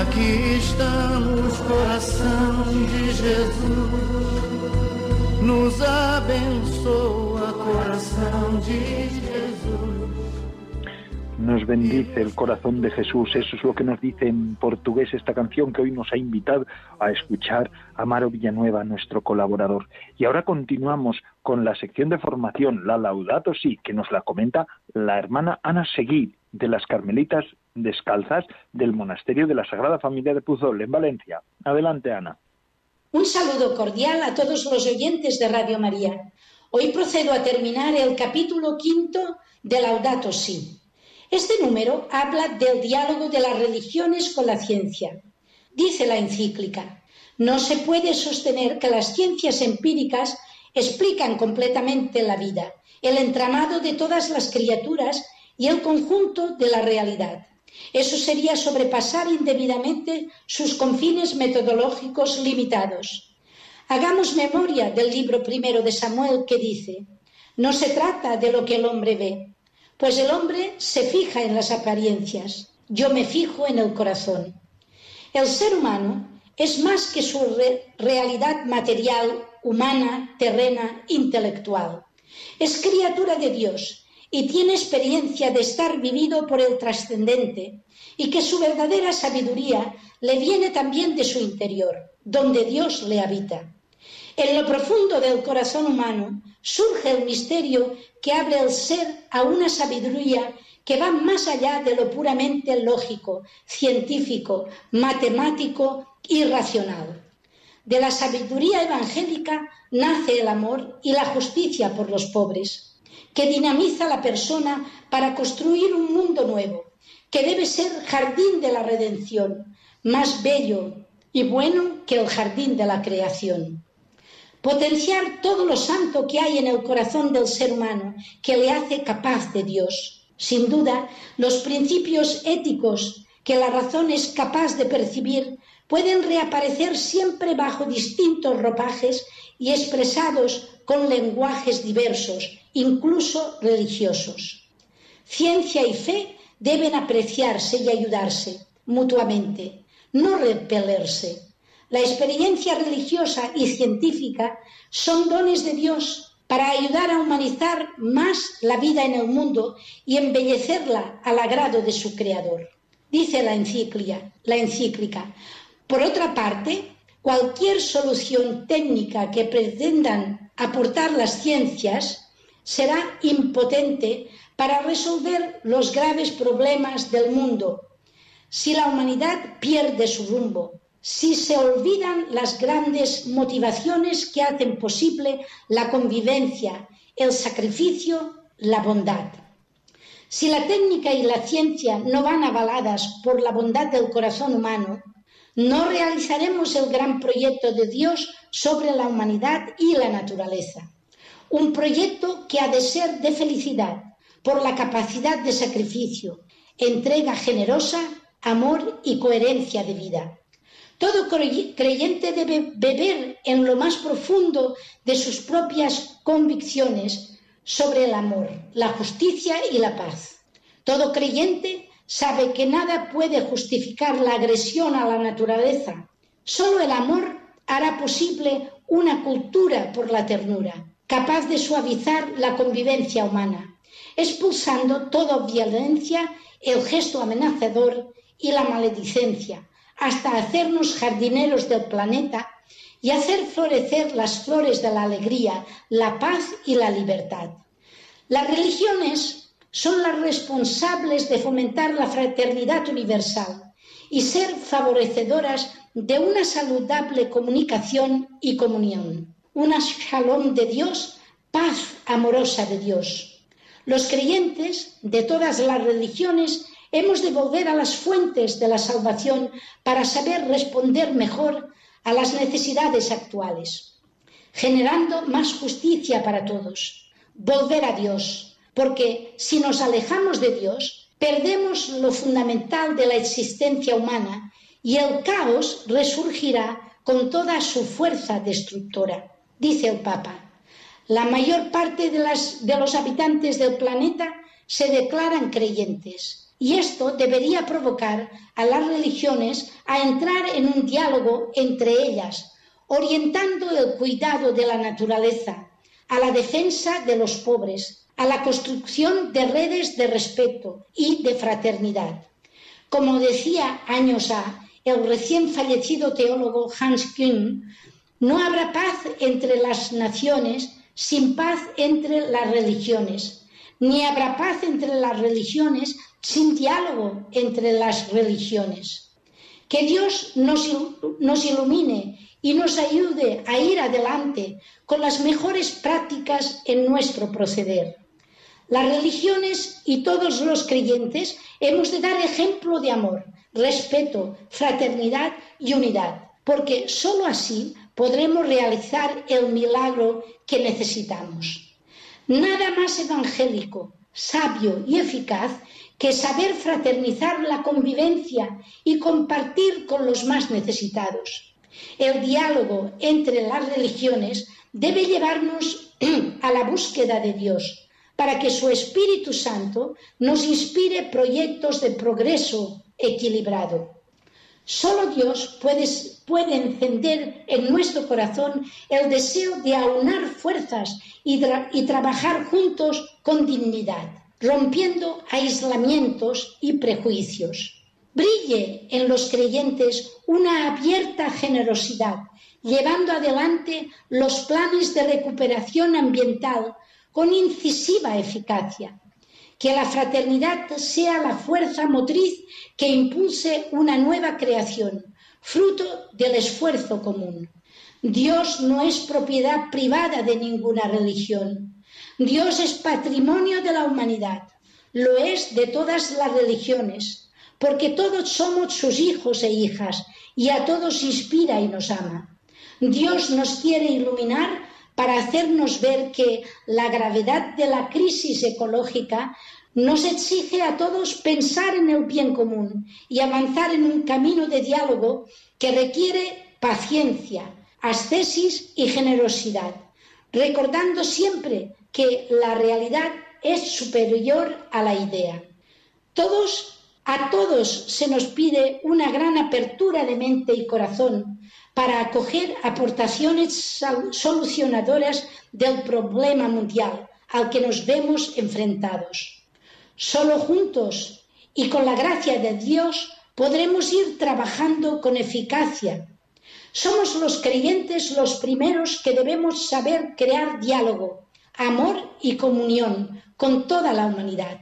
Aqui estamos, coração de Jesus nos abençoa corazón de Jesús. Nos bendice el corazón de Jesús. Eso es lo que nos dice en portugués esta canción que hoy nos ha invitado a escuchar Amaro Villanueva, nuestro colaborador. Y ahora continuamos con la sección de formación, la Laudato Si, que nos la comenta la hermana Ana Seguí, de las Carmelitas Descalzas del Monasterio de la Sagrada Familia de Puzol, en Valencia. Adelante, Ana. Un saludo cordial a todos los oyentes de Radio María. Hoy procedo a terminar el capítulo quinto de Laudato Si. Este número habla del diálogo de las religiones con la ciencia. Dice la encíclica, no se puede sostener que las ciencias empíricas explican completamente la vida, el entramado de todas las criaturas y el conjunto de la realidad. Eso sería sobrepasar indebidamente sus confines metodológicos limitados. Hagamos memoria del libro primero de Samuel que dice, no se trata de lo que el hombre ve, pues el hombre se fija en las apariencias, yo me fijo en el corazón. El ser humano es más que su realidad material, humana, terrena, intelectual. Es criatura de Dios y tiene experiencia de estar vivido por el trascendente y que su verdadera sabiduría le viene también de su interior, donde Dios le habita. En lo profundo del corazón humano surge el misterio que abre el ser a una sabiduría que va más allá de lo puramente lógico, científico, matemático y racional. De la sabiduría evangélica nace el amor y la justicia por los pobres, que dinamiza a la persona para construir un mundo nuevo, que debe ser jardín de la redención, más bello y bueno que el jardín de la creación. Potenciar todo lo santo que hay en el corazón del ser humano, que le hace capaz de Dios. Sin duda, los principios éticos que la razón es capaz de percibir pueden reaparecer siempre bajo distintos ropajes y expresados con lenguajes diversos, incluso religiosos. Ciencia y fe deben apreciarse y ayudarse mutuamente, no repelerse. La experiencia religiosa y científica son dones de Dios para ayudar a humanizar más la vida en el mundo y embellecerla al agrado de su Creador. Dice la encíclica, la encíclica. Por otra parte, cualquier solución técnica que pretendan aportar las ciencias será impotente para resolver los graves problemas del mundo. Si la humanidad pierde su rumbo, si se olvidan las grandes motivaciones que hacen posible la convivencia, el sacrificio, la bondad. Si la técnica y la ciencia no van avaladas por la bondad del corazón humano, no realizaremos el gran proyecto de Dios sobre la humanidad y la naturaleza. Un proyecto que ha de ser de felicidad por la capacidad de sacrificio, entrega generosa, amor y coherencia de vida. Todo creyente debe beber en lo más profundo de sus propias convicciones sobre el amor, la justicia y la paz. Todo creyente sabe que nada puede justificar la agresión a la naturaleza. Solo el amor hará posible una cultura por la ternura, capaz de suavizar la convivencia humana, expulsando toda violencia, el gesto amenazador y la maledicencia, hasta hacernos jardineros del planeta y hacer florecer las flores de la alegría, la paz y la libertad. Las religiones son las responsables de fomentar la fraternidad universal y ser favorecedoras de una saludable comunicación y comunión, una shalom de Dios, paz amorosa de Dios. Los creyentes de todas las religiones Hemos de volver a las fuentes de la salvación para saber responder mejor a las necesidades actuales, generando más justicia para todos. Volver a Dios, porque si nos alejamos de Dios, perdemos lo fundamental de la existencia humana y el caos resurgirá con toda su fuerza destructora, dice el Papa. La mayor parte de, los habitantes del planeta se declaran creyentes y esto debería provocar a las religiones a entrar en un diálogo entre ellas, orientando el cuidado de la naturaleza, a la defensa de los pobres, a la construcción de redes de respeto y de fraternidad. Como decía años A el recién fallecido teólogo Hans Kühn, no habrá paz entre las naciones sin paz entre las religiones, ni habrá paz entre las religiones sin diálogo entre las religiones. Que Dios nos, nos ilumine y nos ayude a ir adelante con las mejores prácticas en nuestro proceder. Las religiones y todos los creyentes hemos de dar ejemplo de amor, respeto, fraternidad y unidad, porque sólo así podremos realizar el milagro que necesitamos. Nada más evangélico, sabio y eficaz que saber fraternizar la convivencia y compartir con los más necesitados. El diálogo entre las religiones debe llevarnos *clears throat* a la búsqueda de Dios, para que su Espíritu Santo nos inspire proyectos de progreso equilibrado. Solo Dios puede, puede, encender en nuestro corazón el deseo de aunar fuerzas y, trabajar juntos con dignidad rompiendo aislamientos y prejuicios. Brille en los creyentes una abierta generosidad, llevando adelante los planes de recuperación ambiental con incisiva eficacia. Que la fraternidad sea la fuerza motriz que impulse una nueva creación, fruto del esfuerzo común. Dios no es propiedad privada de ninguna religión. Dios es patrimonio de la humanidad. Lo es de todas las religiones, porque todos somos sus hijos e hijas y a todos inspira y nos ama. Dios nos quiere iluminar para hacernos ver que la gravedad de la crisis ecológica nos exige a todos pensar en el bien común y avanzar en un camino de diálogo que requiere paciencia, ascesis y generosidad, recordando siempre que la realidad es superior a la idea. Todos, a todos se nos pide una gran apertura de mente y corazón para acoger aportaciones solucionadoras del problema mundial al que nos vemos enfrentados. Solo juntos y con la gracia de Dios podremos ir trabajando con eficacia somos los creyentes los primeros que debemos saber crear diálogo, amor y comunión con toda la humanidad.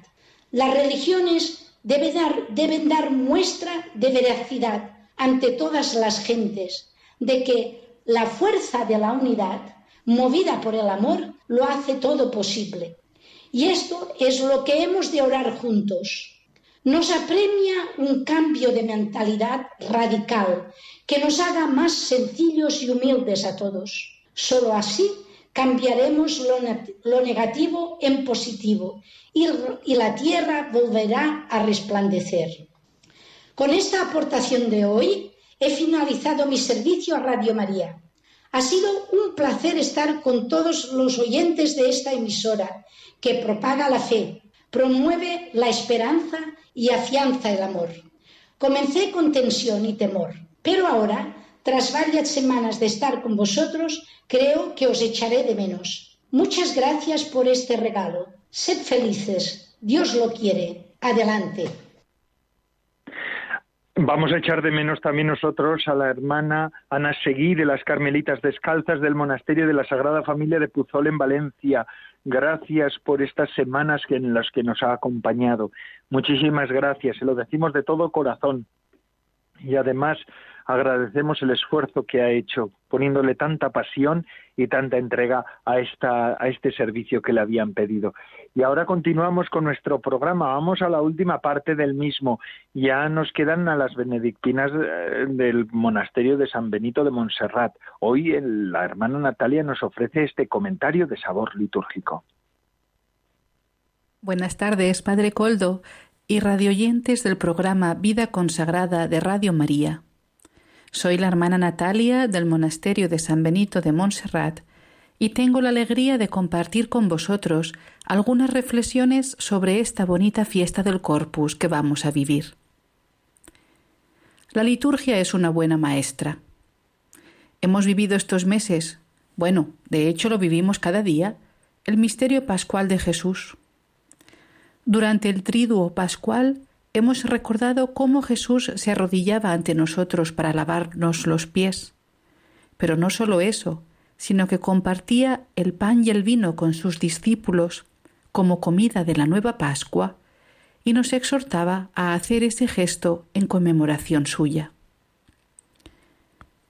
Las religiones deben dar, deben dar muestra de veracidad ante todas las gentes, de que la fuerza de la unidad, movida por el amor, lo hace todo posible. Y esto es lo que hemos de orar juntos nos apremia un cambio de mentalidad radical que nos haga más sencillos y humildes a todos. Solo así cambiaremos lo, negativo en positivo y, la tierra volverá a resplandecer. Con esta aportación de hoy he finalizado mi servicio a Radio María. Ha sido un placer estar con todos los oyentes de esta emisora que propaga la fe, promueve la esperanza y afianza el amor. Comencé con tensión y temor, pero ahora, tras varias semanas de estar con vosotros, creo que os echaré de menos. Muchas gracias por este regalo. Sed felices. Dios lo quiere. Adelante. Vamos a echar de menos también nosotros a la hermana Ana Seguí de las Carmelitas Descalzas del Monasterio de la Sagrada Familia de Puzol en Valencia. Gracias por estas semanas en las que nos ha acompañado. Muchísimas gracias, se lo decimos de todo corazón. Y además agradecemos el esfuerzo que ha hecho, poniéndole tanta pasión y tanta entrega a, esta, a este servicio que le habían pedido. Y ahora continuamos con nuestro programa. Vamos a la última parte del mismo. Ya nos quedan a las benedictinas eh, del monasterio de San Benito de Montserrat. Hoy la hermana Natalia nos ofrece este comentario de sabor litúrgico. Buenas tardes, Padre Coldo y radioyentes del programa Vida Consagrada de Radio María. Soy la hermana Natalia del Monasterio de San Benito de Montserrat y tengo la alegría de compartir con vosotros algunas reflexiones sobre esta bonita fiesta del Corpus que vamos a vivir. La liturgia es una buena maestra. Hemos vivido estos meses, bueno, de hecho lo vivimos cada día, el misterio pascual de Jesús. Durante el triduo pascual hemos recordado cómo Jesús se arrodillaba ante nosotros para lavarnos los pies. Pero no solo eso, sino que compartía el pan y el vino con sus discípulos como comida de la nueva Pascua y nos exhortaba a hacer ese gesto en conmemoración suya.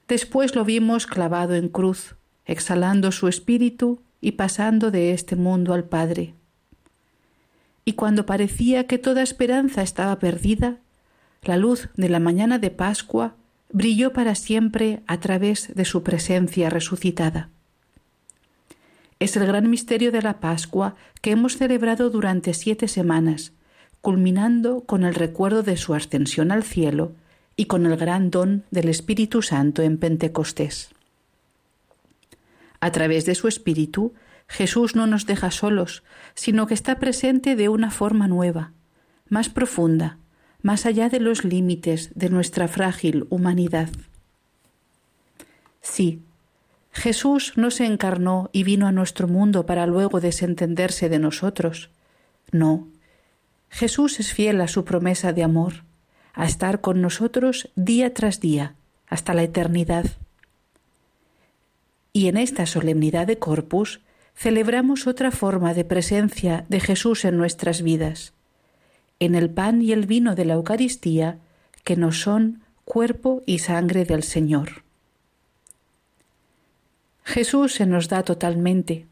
Después lo vimos clavado en cruz, exhalando su espíritu y pasando de este mundo al Padre y cuando parecía que toda esperanza estaba perdida, la luz de la mañana de Pascua brilló para siempre a través de su presencia resucitada. Es el gran misterio de la Pascua que hemos celebrado durante siete semanas, culminando con el recuerdo de su ascensión al cielo y con el gran don del Espíritu Santo en Pentecostés. A través de su Espíritu, Jesús no nos deja solos, sino que está presente de una forma nueva, más profunda, más allá de los límites de nuestra frágil humanidad. Sí, Jesús no se encarnó y vino a nuestro mundo para luego desentenderse de nosotros. No, Jesús es fiel a su promesa de amor, a estar con nosotros día tras día, hasta la eternidad. Y en esta solemnidad de Corpus celebramos otra forma de presencia de Jesús en nuestras vidas, en el pan y el vino de la Eucaristía, que nos son cuerpo y sangre del Señor. Jesús se nos da totalmente.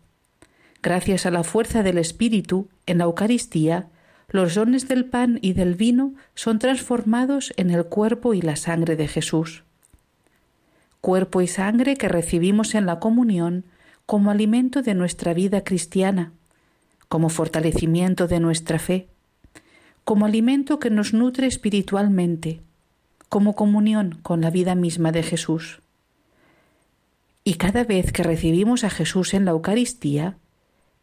Gracias a la fuerza del Espíritu, en la Eucaristía, los dones del pan y del vino son transformados en el cuerpo y la sangre de Jesús. Cuerpo y sangre que recibimos en la comunión como alimento de nuestra vida cristiana, como fortalecimiento de nuestra fe, como alimento que nos nutre espiritualmente, como comunión con la vida misma de Jesús. Y cada vez que recibimos a Jesús en la Eucaristía,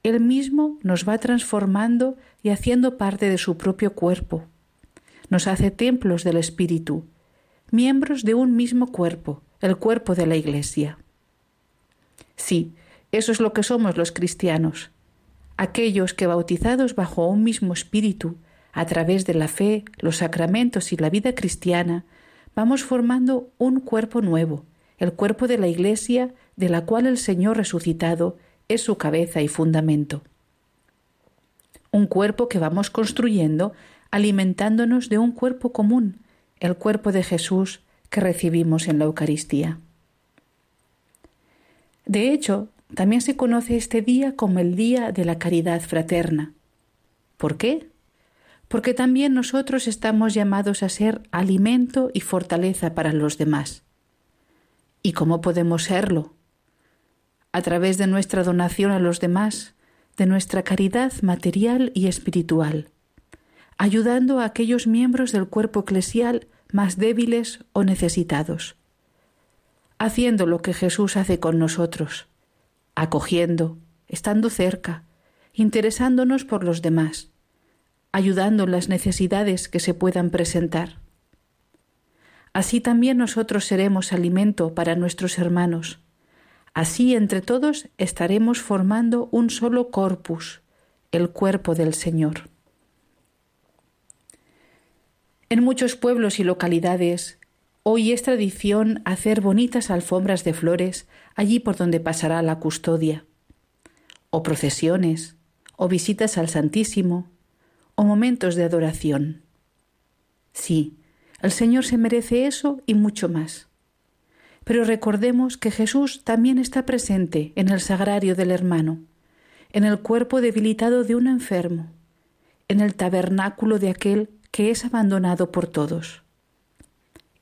Él mismo nos va transformando y haciendo parte de su propio cuerpo. Nos hace templos del Espíritu, miembros de un mismo cuerpo, el cuerpo de la Iglesia. Sí, eso es lo que somos los cristianos, aquellos que bautizados bajo un mismo espíritu, a través de la fe, los sacramentos y la vida cristiana, vamos formando un cuerpo nuevo, el cuerpo de la Iglesia de la cual el Señor resucitado es su cabeza y fundamento. Un cuerpo que vamos construyendo alimentándonos de un cuerpo común, el cuerpo de Jesús que recibimos en la Eucaristía. De hecho, también se conoce este día como el Día de la Caridad Fraterna. ¿Por qué? Porque también nosotros estamos llamados a ser alimento y fortaleza para los demás. ¿Y cómo podemos serlo? A través de nuestra donación a los demás, de nuestra caridad material y espiritual, ayudando a aquellos miembros del cuerpo eclesial más débiles o necesitados, haciendo lo que Jesús hace con nosotros, acogiendo, estando cerca, interesándonos por los demás, ayudando en las necesidades que se puedan presentar. Así también nosotros seremos alimento para nuestros hermanos. Así entre todos estaremos formando un solo corpus, el cuerpo del Señor. En muchos pueblos y localidades hoy es tradición hacer bonitas alfombras de flores allí por donde pasará la custodia, o procesiones, o visitas al Santísimo, o momentos de adoración. Sí, el Señor se merece eso y mucho más. Pero recordemos que Jesús también está presente en el sagrario del hermano, en el cuerpo debilitado de un enfermo, en el tabernáculo de aquel que es abandonado por todos.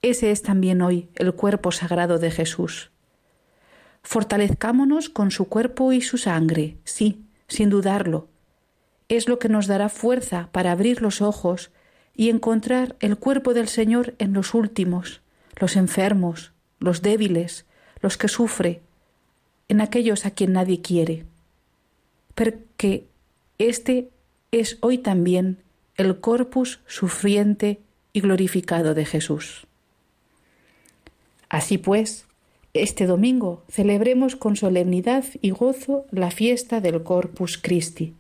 Ese es también hoy el cuerpo sagrado de Jesús. Fortalezcámonos con su cuerpo y su sangre, sí, sin dudarlo. Es lo que nos dará fuerza para abrir los ojos y encontrar el cuerpo del Señor en los últimos, los enfermos, los débiles, los que sufre, en aquellos a quien nadie quiere. Porque este es hoy también el corpus sufriente y glorificado de Jesús. Así pues, este domingo celebremos con solemnidad y gozo la fiesta del Corpus Christi.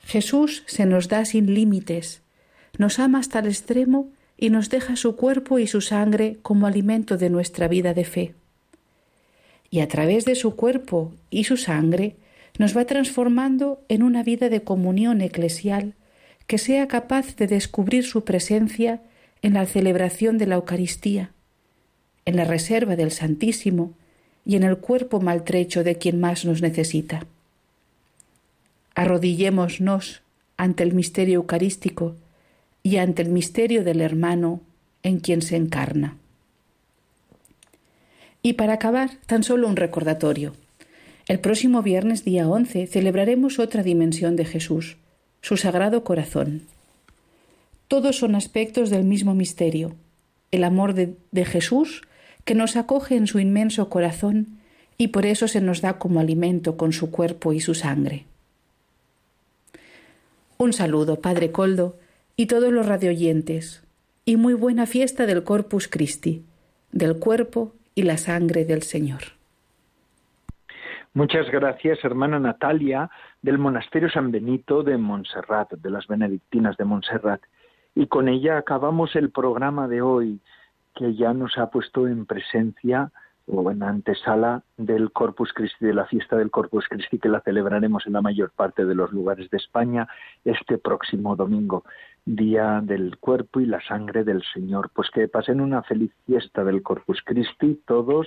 Jesús se nos da sin límites, nos ama hasta el extremo y nos deja su cuerpo y su sangre como alimento de nuestra vida de fe. Y a través de su cuerpo y su sangre nos va transformando en una vida de comunión eclesial que sea capaz de descubrir su presencia en la celebración de la Eucaristía, en la reserva del Santísimo y en el cuerpo maltrecho de quien más nos necesita. Arrodillémonos ante el misterio eucarístico y ante el misterio del hermano en quien se encarna. Y para acabar, tan solo un recordatorio. El próximo viernes día 11 celebraremos otra dimensión de Jesús, su sagrado corazón. Todos son aspectos del mismo misterio, el amor de, de, Jesús que nos acoge en su inmenso corazón y por eso se nos da como alimento con su cuerpo y su sangre. Un saludo, Padre Coldo, y todos los radioyentes, y muy buena fiesta del Corpus Christi, del cuerpo y la sangre del Señor. Muchas gracias, hermana Natalia, del Monasterio San Benito de Montserrat, de las Benedictinas de Montserrat. Y con ella acabamos el programa de hoy, que ya nos ha puesto en presencia o en antesala del Corpus Christi, de la fiesta del Corpus Christi, que la celebraremos en la mayor parte de los lugares de España este próximo domingo. día del cuerpo y la sangre del Señor. Pues que pasen una feliz fiesta del Corpus Christi todos,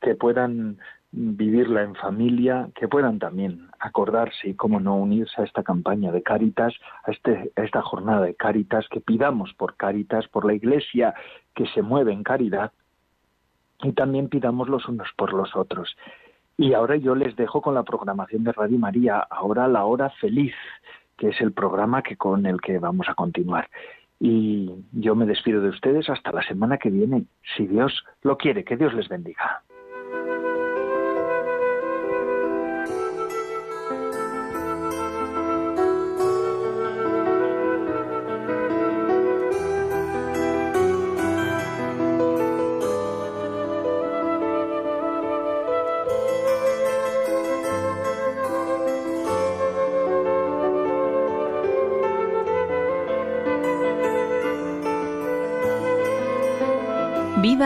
que puedan vivirla en familia, que puedan también acordarse y, cómo no, unirse a esta campaña de Cáritas, a, este, a esta jornada de Cáritas, que pidamos por Cáritas, por la Iglesia que se mueve en caridad, y también pidamos los unos por los otros. Y ahora yo les dejo con la programación de Radio María, ahora la hora feliz, que es el programa que con el que vamos a continuar. Y yo me despido de ustedes hasta la semana que viene, si Dios lo quiere, que Dios les bendiga.